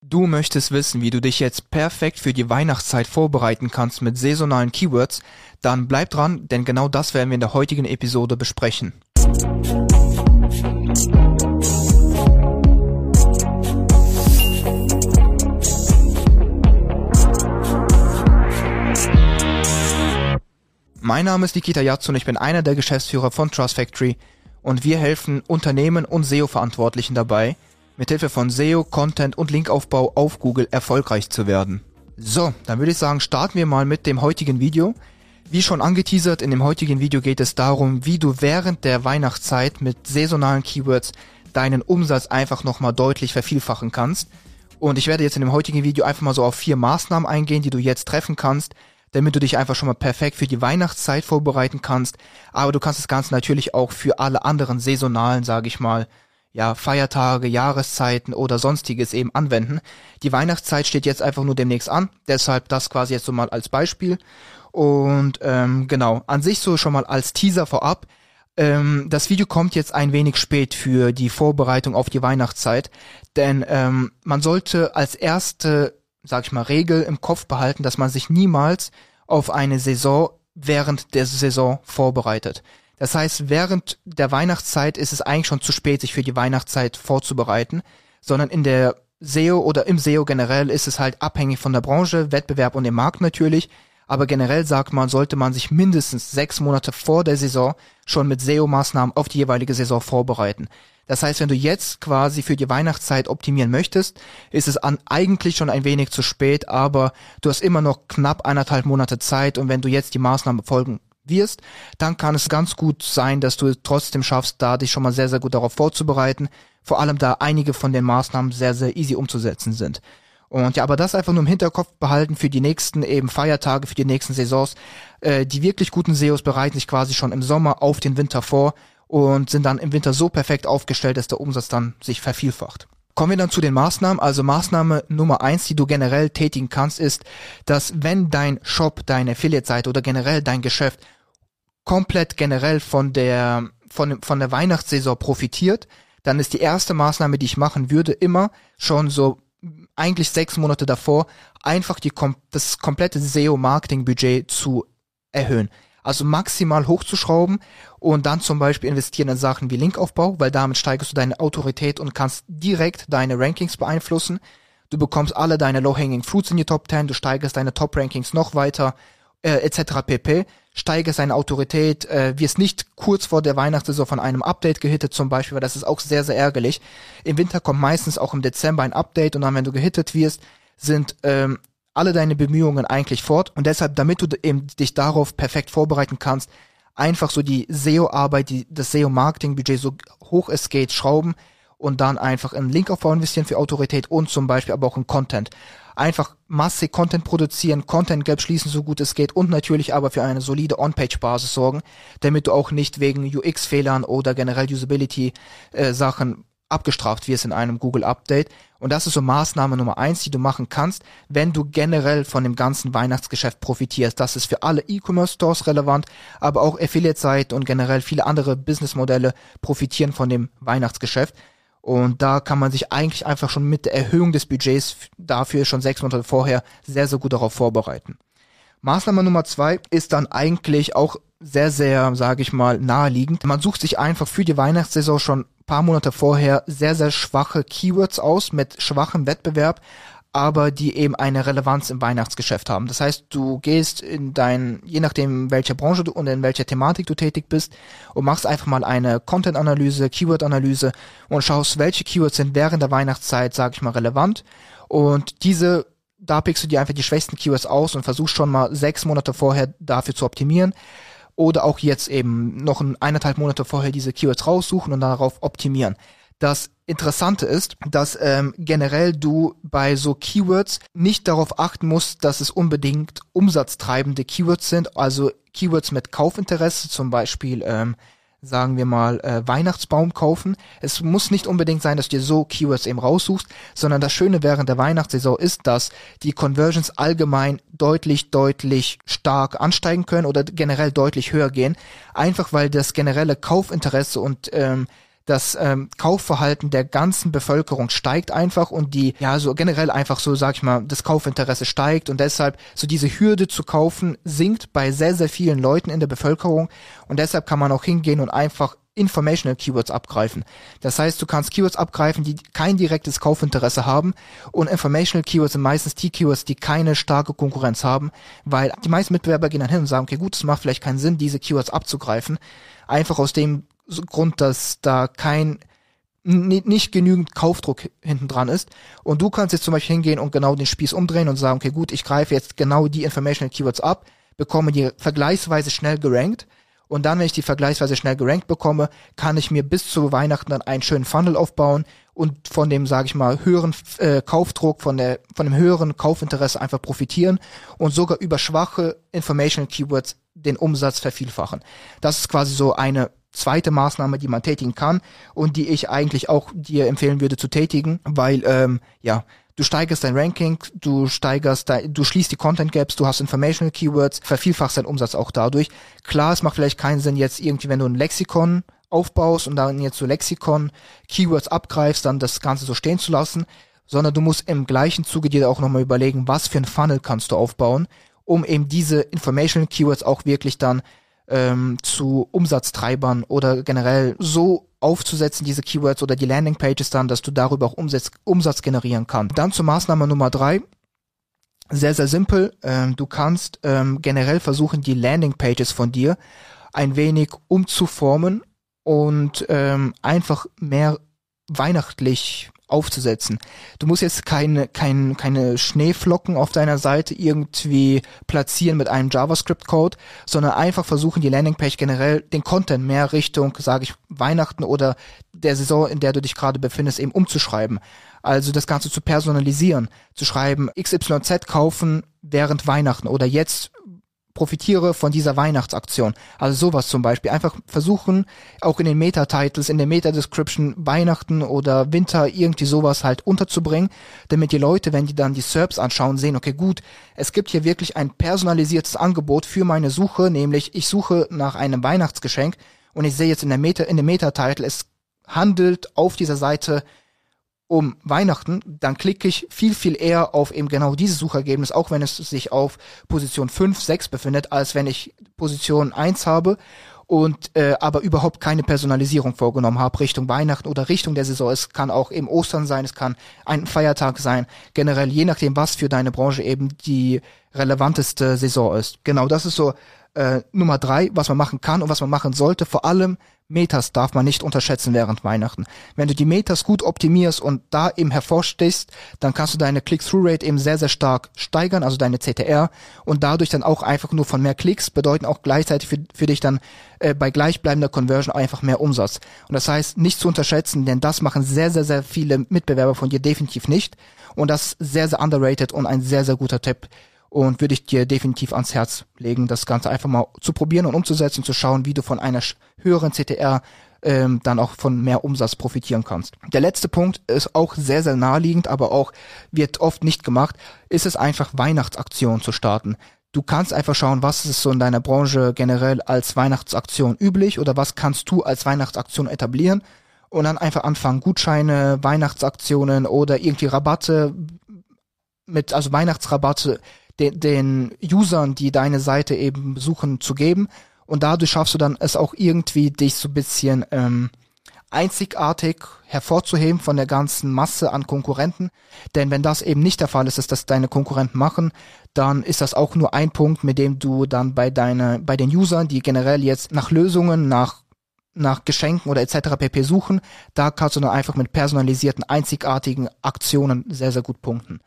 Du möchtest wissen, wie du dich jetzt perfekt für die Weihnachtszeit vorbereiten kannst mit saisonalen Keywords? Dann bleib dran, denn genau das werden wir in der heutigen Episode besprechen. Mein Name ist Nikita Yatsu und ich bin einer der Geschäftsführer von Trust Factory und wir helfen Unternehmen und SEO-Verantwortlichen dabei, mithilfe von SEO, Content und Linkaufbau auf Google erfolgreich zu werden. So, dann würde ich sagen, starten wir mal mit dem heutigen Video. Wie schon angeteasert, in dem heutigen Video geht es darum, wie du während der Weihnachtszeit mit saisonalen Keywords deinen Umsatz einfach nochmal deutlich vervielfachen kannst. Und ich werde jetzt in dem heutigen Video einfach mal so auf vier Maßnahmen eingehen, die du jetzt treffen kannst, damit du dich einfach schon mal perfekt für die Weihnachtszeit vorbereiten kannst. Aber du kannst das Ganze natürlich auch für alle anderen saisonalen, sage ich mal, ja, Feiertage, Jahreszeiten oder sonstiges eben anwenden. Die Weihnachtszeit steht jetzt einfach nur demnächst an, deshalb das quasi jetzt so mal als Beispiel. Und ähm, genau, an sich so schon mal als Teaser vorab. Ähm, das Video kommt jetzt ein wenig spät für die Vorbereitung auf die Weihnachtszeit, denn ähm, man sollte als erste, sag ich mal, Regel im Kopf behalten, dass man sich niemals auf eine Saison während der Saison vorbereitet. Das heißt, während der Weihnachtszeit ist es eigentlich schon zu spät, sich für die Weihnachtszeit vorzubereiten, sondern in der SEO oder im SEO generell ist es halt abhängig von der Branche, Wettbewerb und dem Markt natürlich. Aber generell sagt man, sollte man sich mindestens sechs Monate vor der Saison schon mit SEO-Maßnahmen auf die jeweilige Saison vorbereiten. Das heißt, wenn du jetzt quasi für die Weihnachtszeit optimieren möchtest, ist es an, eigentlich schon ein wenig zu spät, aber du hast immer noch knapp eineinhalb Monate Zeit und wenn du jetzt die Maßnahmen befolgen wirst, dann kann es ganz gut sein, dass du trotzdem schaffst, da dich schon mal sehr, sehr gut darauf vorzubereiten. Vor allem da einige von den Maßnahmen sehr, sehr easy umzusetzen sind. Und ja, aber das einfach nur im Hinterkopf behalten für die nächsten eben Feiertage, für die nächsten Saisons. Äh, die wirklich guten SEOs bereiten sich quasi schon im Sommer auf den Winter vor und sind dann im Winter so perfekt aufgestellt, dass der Umsatz dann sich vervielfacht. Kommen wir dann zu den Maßnahmen. Also Maßnahme Nummer eins, die du generell tätigen kannst, ist, dass wenn dein Shop, deine Affiliate-Seite oder generell dein Geschäft komplett generell von der, von, von der Weihnachtssaison profitiert, dann ist die erste Maßnahme, die ich machen würde, immer schon so eigentlich sechs Monate davor, einfach die, das komplette SEO-Marketing-Budget zu erhöhen. Also maximal hochzuschrauben und dann zum Beispiel investieren in Sachen wie Linkaufbau, weil damit steigerst du deine Autorität und kannst direkt deine Rankings beeinflussen. Du bekommst alle deine Low-Hanging Fruits in die Top 10, du steigerst deine Top-Rankings noch weiter, äh, etc. pp. Steige seine Autorität, äh, wirst nicht kurz vor der Weihnachtssaison von einem Update gehittet zum Beispiel, weil das ist auch sehr, sehr ärgerlich. Im Winter kommt meistens auch im Dezember ein Update und dann, wenn du gehittet wirst, sind ähm, alle deine Bemühungen eigentlich fort und deshalb, damit du eben dich darauf perfekt vorbereiten kannst, einfach so die SEO-Arbeit, das SEO-Marketing-Budget so hoch es geht schrauben und dann einfach in Linkaufbau investieren für Autorität und zum Beispiel aber auch in Content einfach massig Content produzieren, Content Gap schließen, so gut es geht und natürlich aber für eine solide On-Page-Basis sorgen, damit du auch nicht wegen UX-Fehlern oder generell Usability-Sachen äh, abgestraft wirst in einem Google Update. Und das ist so Maßnahme Nummer eins, die du machen kannst, wenn du generell von dem ganzen Weihnachtsgeschäft profitierst. Das ist für alle E-Commerce-Stores relevant, aber auch Affiliate-Seiten und generell viele andere Businessmodelle profitieren von dem Weihnachtsgeschäft. Und da kann man sich eigentlich einfach schon mit der Erhöhung des Budgets dafür schon sechs Monate vorher sehr, sehr gut darauf vorbereiten. Maßnahme Nummer zwei ist dann eigentlich auch sehr, sehr, sage ich mal, naheliegend. Man sucht sich einfach für die Weihnachtssaison schon paar Monate vorher sehr, sehr schwache Keywords aus mit schwachem Wettbewerb, aber die eben eine Relevanz im Weihnachtsgeschäft haben. Das heißt, du gehst in dein, je nachdem welche Branche du und in welcher Thematik du tätig bist und machst einfach mal eine Content-Analyse, Keyword-Analyse und schaust, welche Keywords sind während der Weihnachtszeit, sag ich mal, relevant und diese da pickst du dir einfach die schwächsten Keywords aus und versuchst schon mal sechs Monate vorher dafür zu optimieren. Oder auch jetzt eben noch ein eineinhalb Monate vorher diese Keywords raussuchen und darauf optimieren. Das Interessante ist, dass ähm, generell du bei so Keywords nicht darauf achten musst, dass es unbedingt umsatztreibende Keywords sind, also Keywords mit Kaufinteresse, zum Beispiel ähm, sagen wir mal, äh, Weihnachtsbaum kaufen. Es muss nicht unbedingt sein, dass du dir so Keywords eben raussuchst, sondern das Schöne während der Weihnachtssaison ist, dass die Conversions allgemein deutlich, deutlich stark ansteigen können oder generell deutlich höher gehen. Einfach weil das generelle Kaufinteresse und ähm, das ähm, Kaufverhalten der ganzen Bevölkerung steigt einfach und die, ja, so generell einfach so, sag ich mal, das Kaufinteresse steigt und deshalb so diese Hürde zu kaufen sinkt bei sehr, sehr vielen Leuten in der Bevölkerung und deshalb kann man auch hingehen und einfach Informational Keywords abgreifen. Das heißt, du kannst Keywords abgreifen, die kein direktes Kaufinteresse haben und Informational Keywords sind meistens die Keywords, die keine starke Konkurrenz haben, weil die meisten Mitbewerber gehen dann hin und sagen, okay, gut, es macht vielleicht keinen Sinn, diese Keywords abzugreifen, einfach aus dem Grund, dass da kein nicht genügend Kaufdruck hinten dran ist. Und du kannst jetzt zum Beispiel hingehen und genau den Spieß umdrehen und sagen, okay, gut, ich greife jetzt genau die Informational Keywords ab, bekomme die vergleichsweise schnell gerankt und dann, wenn ich die vergleichsweise schnell gerankt bekomme, kann ich mir bis zu Weihnachten dann einen schönen Funnel aufbauen und von dem, sage ich mal, höheren äh, Kaufdruck, von der, von dem höheren Kaufinteresse einfach profitieren und sogar über schwache Informational Keywords den Umsatz vervielfachen. Das ist quasi so eine zweite Maßnahme, die man tätigen kann und die ich eigentlich auch dir empfehlen würde zu tätigen, weil ähm, ja du steigerst dein Ranking, du steigerst dein, du schließt die Content Gaps, du hast Informational Keywords, vervielfachst deinen Umsatz auch dadurch. Klar, es macht vielleicht keinen Sinn jetzt irgendwie, wenn du ein Lexikon aufbaust und dann jetzt so Lexikon Keywords abgreifst, dann das Ganze so stehen zu lassen, sondern du musst im gleichen Zuge dir auch nochmal überlegen, was für ein Funnel kannst du aufbauen, um eben diese Informational Keywords auch wirklich dann ähm, zu Umsatztreibern oder generell so aufzusetzen, diese Keywords oder die Landingpages dann, dass du darüber auch Umsatz, Umsatz generieren kannst. Dann zur Maßnahme Nummer drei. Sehr, sehr simpel. Ähm, du kannst ähm, generell versuchen, die Landingpages von dir ein wenig umzuformen und ähm, einfach mehr weihnachtlich aufzusetzen. Du musst jetzt keine, keine, keine Schneeflocken auf deiner Seite irgendwie platzieren mit einem JavaScript-Code, sondern einfach versuchen, die Landingpage generell den Content mehr Richtung, sage ich, Weihnachten oder der Saison, in der du dich gerade befindest, eben umzuschreiben. Also das Ganze zu personalisieren, zu schreiben, XYZ kaufen während Weihnachten oder jetzt profitiere von dieser Weihnachtsaktion. Also sowas zum Beispiel. Einfach versuchen, auch in den Meta-Titles, in der Meta-Description Weihnachten oder Winter irgendwie sowas halt unterzubringen, damit die Leute, wenn die dann die SERPs anschauen, sehen, okay, gut, es gibt hier wirklich ein personalisiertes Angebot für meine Suche, nämlich ich suche nach einem Weihnachtsgeschenk und ich sehe jetzt in der Meta, in dem Meta-Title, es handelt auf dieser Seite um Weihnachten, dann klicke ich viel, viel eher auf eben genau dieses Suchergebnis, auch wenn es sich auf Position 5, 6 befindet, als wenn ich Position 1 habe und äh, aber überhaupt keine Personalisierung vorgenommen habe Richtung Weihnachten oder Richtung der Saison. Es kann auch eben Ostern sein, es kann ein Feiertag sein, generell je nachdem, was für deine Branche eben die relevanteste Saison ist. Genau, das ist so äh, Nummer drei, was man machen kann und was man machen sollte. Vor allem Metas darf man nicht unterschätzen während Weihnachten. Wenn du die Metas gut optimierst und da eben hervorstehst, dann kannst du deine Click-Through-Rate eben sehr, sehr stark steigern, also deine CTR und dadurch dann auch einfach nur von mehr Klicks bedeuten auch gleichzeitig für, für dich dann äh, bei gleichbleibender Conversion einfach mehr Umsatz. Und das heißt, nicht zu unterschätzen, denn das machen sehr, sehr, sehr viele Mitbewerber von dir definitiv nicht. Und das ist sehr, sehr underrated und ein sehr, sehr guter Tipp und würde ich dir definitiv ans Herz legen, das Ganze einfach mal zu probieren und umzusetzen, zu schauen, wie du von einer höheren CTR ähm, dann auch von mehr Umsatz profitieren kannst. Der letzte Punkt ist auch sehr, sehr naheliegend, aber auch wird oft nicht gemacht, ist es einfach Weihnachtsaktionen zu starten. Du kannst einfach schauen, was ist so in deiner Branche generell als Weihnachtsaktion üblich oder was kannst du als Weihnachtsaktion etablieren und dann einfach anfangen, Gutscheine, Weihnachtsaktionen oder irgendwie Rabatte mit, also Weihnachtsrabatte den, den Usern, die deine Seite eben besuchen, zu geben. Und dadurch schaffst du dann es auch irgendwie, dich so bisschen ähm, einzigartig hervorzuheben von der ganzen Masse an Konkurrenten. Denn wenn das eben nicht der Fall ist, dass das deine Konkurrenten machen, dann ist das auch nur ein Punkt, mit dem du dann bei deine, bei den Usern, die generell jetzt nach Lösungen, nach nach Geschenken oder etc. pp suchen, da kannst du dann einfach mit personalisierten, einzigartigen Aktionen sehr, sehr gut punkten.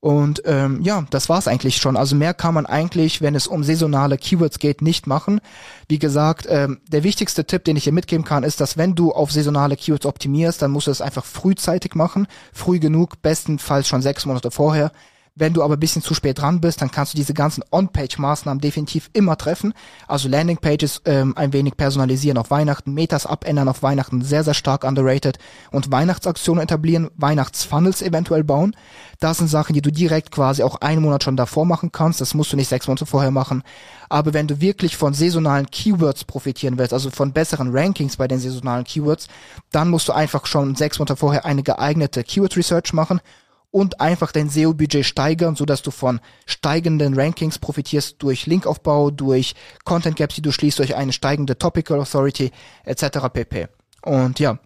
Und ähm, ja, das war's eigentlich schon. Also mehr kann man eigentlich, wenn es um saisonale Keywords geht, nicht machen. Wie gesagt, ähm, der wichtigste Tipp, den ich hier mitgeben kann, ist, dass wenn du auf saisonale Keywords optimierst, dann musst du es einfach frühzeitig machen, früh genug, bestenfalls schon sechs Monate vorher. Wenn du aber ein bisschen zu spät dran bist, dann kannst du diese ganzen On-Page-Maßnahmen definitiv immer treffen. Also Landing-Pages ähm, ein wenig personalisieren auf Weihnachten, Metas abändern auf Weihnachten, sehr, sehr stark underrated und Weihnachtsaktionen etablieren, Weihnachtsfunnels eventuell bauen. Das sind Sachen, die du direkt quasi auch einen Monat schon davor machen kannst. Das musst du nicht sechs Monate vorher machen. Aber wenn du wirklich von saisonalen Keywords profitieren willst, also von besseren Rankings bei den saisonalen Keywords, dann musst du einfach schon sechs Monate vorher eine geeignete Keyword Research machen und einfach dein SEO-Budget steigern, so dass du von steigenden Rankings profitierst durch Linkaufbau, durch Content Gaps, die du schließt, durch eine steigende Topical Authority etc. pp. Und ja,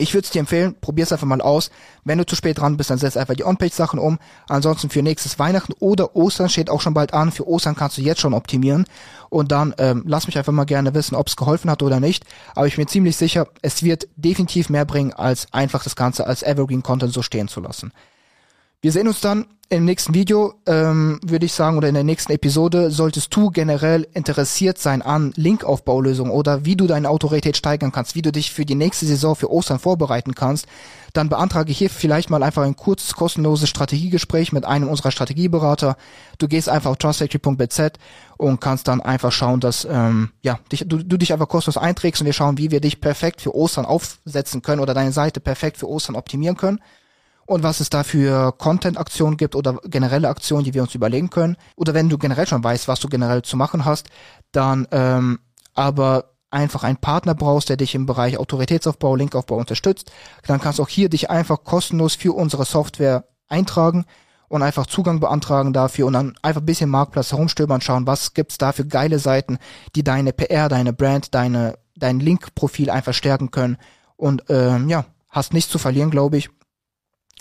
ich würde es dir empfehlen, probier's einfach mal aus. Wenn du zu spät dran bist, dann setz einfach die On-Page-Sachen um. Ansonsten für nächstes Weihnachten oder Ostern steht auch schon bald an. Für Ostern kannst du jetzt schon optimieren. Und dann ähm, lass mich einfach mal gerne wissen, ob es geholfen hat oder nicht. Aber ich bin ziemlich sicher, es wird definitiv mehr bringen, als einfach das Ganze als Evergreen-Content so stehen zu lassen. Wir sehen uns dann im nächsten Video, ähm, würde ich sagen, oder in der nächsten Episode, solltest du generell interessiert sein an Linkaufbaulösungen oder wie du deine Autorität steigern kannst, wie du dich für die nächste Saison für Ostern vorbereiten kannst, dann beantrage hier vielleicht mal einfach ein kurzes, kostenloses Strategiegespräch mit einem unserer Strategieberater. Du gehst einfach auf trustfactory.bz und kannst dann einfach schauen, dass ähm, ja, dich, du, du dich einfach kostenlos einträgst und wir schauen, wie wir dich perfekt für Ostern aufsetzen können oder deine Seite perfekt für Ostern optimieren können und was es da für Content-Aktionen gibt oder generelle Aktionen, die wir uns überlegen können. Oder wenn du generell schon weißt, was du generell zu machen hast, dann ähm, aber einfach einen Partner brauchst, der dich im Bereich Autoritätsaufbau, Linkaufbau unterstützt, dann kannst du auch hier dich einfach kostenlos für unsere Software eintragen und einfach Zugang beantragen dafür und dann einfach ein bisschen Marktplatz herumstöbern, schauen, was gibt's da für geile Seiten, die deine PR, deine Brand, deine dein Link-Profil einfach stärken können. Und ähm, ja, hast nichts zu verlieren, glaube ich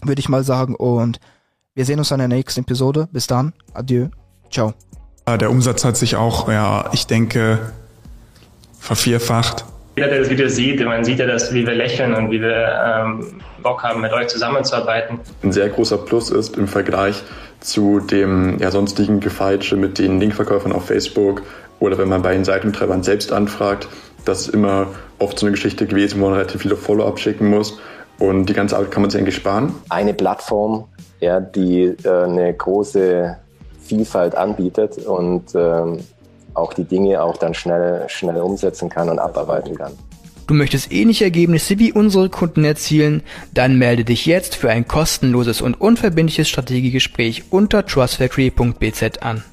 würde ich mal sagen. Und wir sehen uns in der nächsten Episode. Bis dann. Adieu. Ciao. Der Umsatz hat sich auch, ja, ich denke, vervierfacht. Jeder, der das Video sieht, man sieht ja, dass, wie wir lächeln und wie wir ähm, Bock haben, mit euch zusammenzuarbeiten. Ein sehr großer Plus ist im Vergleich zu dem ja, sonstigen Gefeitsche mit den Linkverkäufern auf Facebook oder wenn man bei den Seitentreibern selbst anfragt, das ist immer oft so eine Geschichte gewesen, wo man relativ viele Follow-up schicken muss. Und die ganze Arbeit kann man sich eigentlich sparen. Eine Plattform, ja, die äh, eine große Vielfalt anbietet und ähm, auch die Dinge auch dann schnell, schnell umsetzen kann und abarbeiten kann. Du möchtest ähnliche Ergebnisse wie unsere Kunden erzielen? Dann melde dich jetzt für ein kostenloses und unverbindliches Strategiegespräch unter trustfactory.bz an.